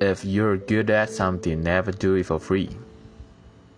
If you're good at something, never do it for free.